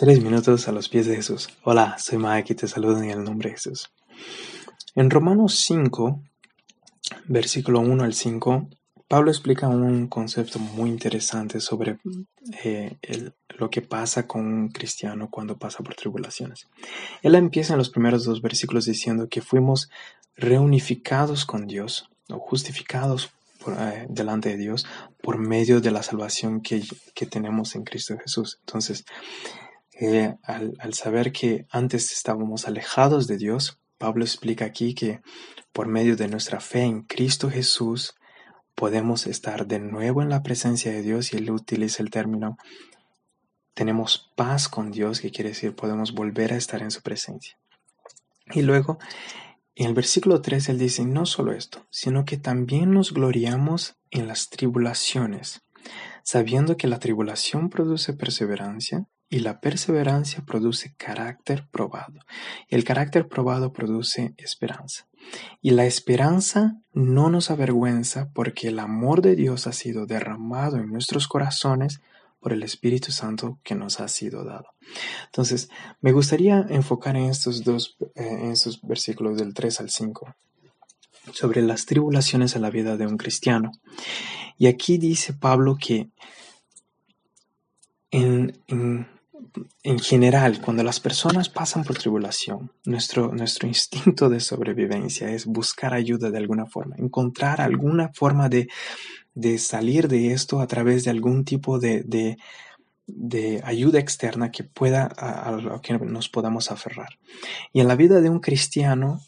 Tres minutos a los pies de Jesús. Hola, soy Mike y te saludo en el nombre de Jesús. En Romanos 5, versículo 1 al 5, Pablo explica un concepto muy interesante sobre eh, lo que pasa con un cristiano cuando pasa por tribulaciones. Él empieza en los primeros dos versículos diciendo que fuimos reunificados con Dios o justificados eh, delante de Dios por medio de la salvación que, que tenemos en Cristo Jesús. Entonces, al, saber que antes estábamos alejados de Dios, Pablo explica aquí que por medio de nuestra fe en Cristo Jesús podemos estar de nuevo en la presencia de Dios y él utiliza el término tenemos paz con Dios, que quiere decir podemos volver a estar en su presencia. Y luego, en el versículo 3, él dice, no solo esto, sino que también nos gloriamos en las tribulaciones, sabiendo que la tribulación produce perseverancia y la perseverancia produce carácter probado. Y el carácter probado produce esperanza. Y la esperanza no nos avergüenza porque el amor de Dios ha sido derramado en nuestros corazones por el Espíritu Santo que nos ha sido dado. Entonces, me gustaría enfocar en estos dos, eh, en estos versículos del 3 al 5 sobre las tribulaciones en la vida de un cristiano. Y aquí dice Pablo que en, en en general, cuando las personas pasan por tribulación, nuestro, nuestro instinto de sobrevivencia es buscar ayuda de alguna forma, encontrar alguna forma de, de salir de esto a través de algún tipo de, de, de ayuda externa que pueda a, lo que nos podamos aferrar. Y en la vida de un cristiano,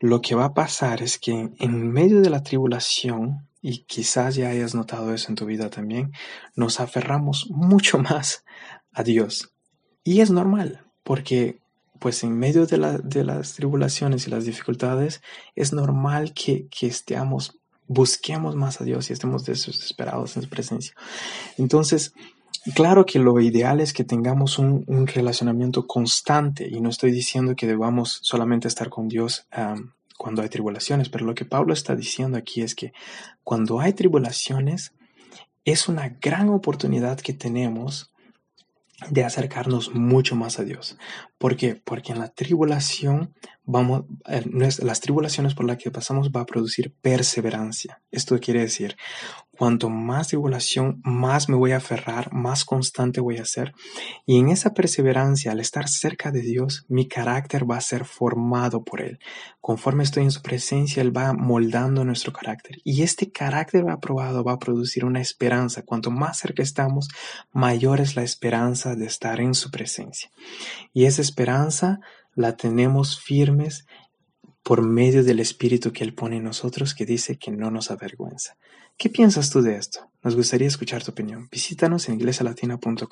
lo que va a pasar es que en medio de la tribulación, y quizás ya hayas notado eso en tu vida también, nos aferramos mucho más a Dios y es normal, porque pues en medio de, las tribulaciones y las dificultades, es normal que, estemos, busquemos más a Dios y estemos desesperados en su presencia. Entonces, claro que lo ideal es que tengamos un, relacionamiento constante y no estoy diciendo que debamos solamente estar con Dios cuando hay tribulaciones, pero lo que Pablo está diciendo aquí es que cuando hay tribulaciones, es una gran oportunidad que tenemos de acercarnos mucho más a Dios. ¿Por qué? Porque en la tribulación vamos, eh, las tribulaciones por las que pasamos va a producir perseverancia. Esto quiere decir, cuanto más tribulación, más me voy a aferrar, más constante voy a ser. Y en esa perseverancia, al estar cerca de Dios, mi carácter va a ser formado por Él. Conforme estoy en su presencia, Él va moldando nuestro carácter. Y este carácter aprobado va a producir una esperanza. Cuanto más cerca estamos, mayor es la esperanza de estar en su presencia. Y esa esperanza la tenemos firmes por medio del Espíritu que Él pone en nosotros que dice que no nos avergüenza. ¿Qué piensas tú de esto? Nos gustaría escuchar tu opinión. Visítanos en iglesialatina.com.